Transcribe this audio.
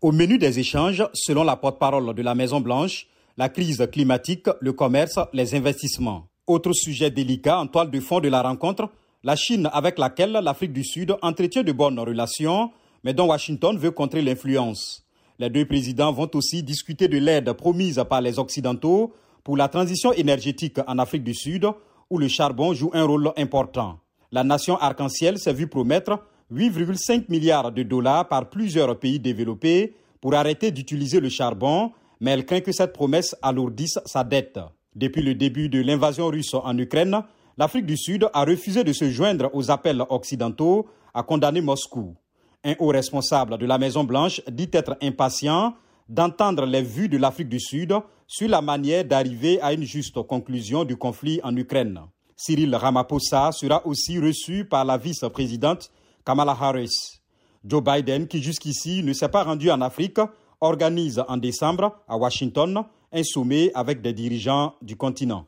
Au menu des échanges, selon la porte-parole de la Maison-Blanche, la crise climatique, le commerce, les investissements. Autre sujet délicat en toile de fond de la rencontre, la Chine avec laquelle l'Afrique du Sud entretient de bonnes relations, mais dont Washington veut contrer l'influence. Les deux présidents vont aussi discuter de l'aide promise par les Occidentaux pour la transition énergétique en Afrique du Sud, où le charbon joue un rôle important. La nation arc-en-ciel s'est vue promettre 8,5 milliards de dollars par plusieurs pays développés pour arrêter d'utiliser le charbon, mais elle craint que cette promesse alourdisse sa dette. Depuis le début de l'invasion russe en Ukraine, l'Afrique du Sud a refusé de se joindre aux appels occidentaux à condamner Moscou. Un haut responsable de la Maison-Blanche dit être impatient d'entendre les vues de l'Afrique du Sud sur la manière d'arriver à une juste conclusion du conflit en Ukraine. Cyril Ramaphosa sera aussi reçu par la vice-présidente Kamala Harris. Joe Biden, qui jusqu'ici ne s'est pas rendu en Afrique, organise en décembre à Washington un sommet avec des dirigeants du continent.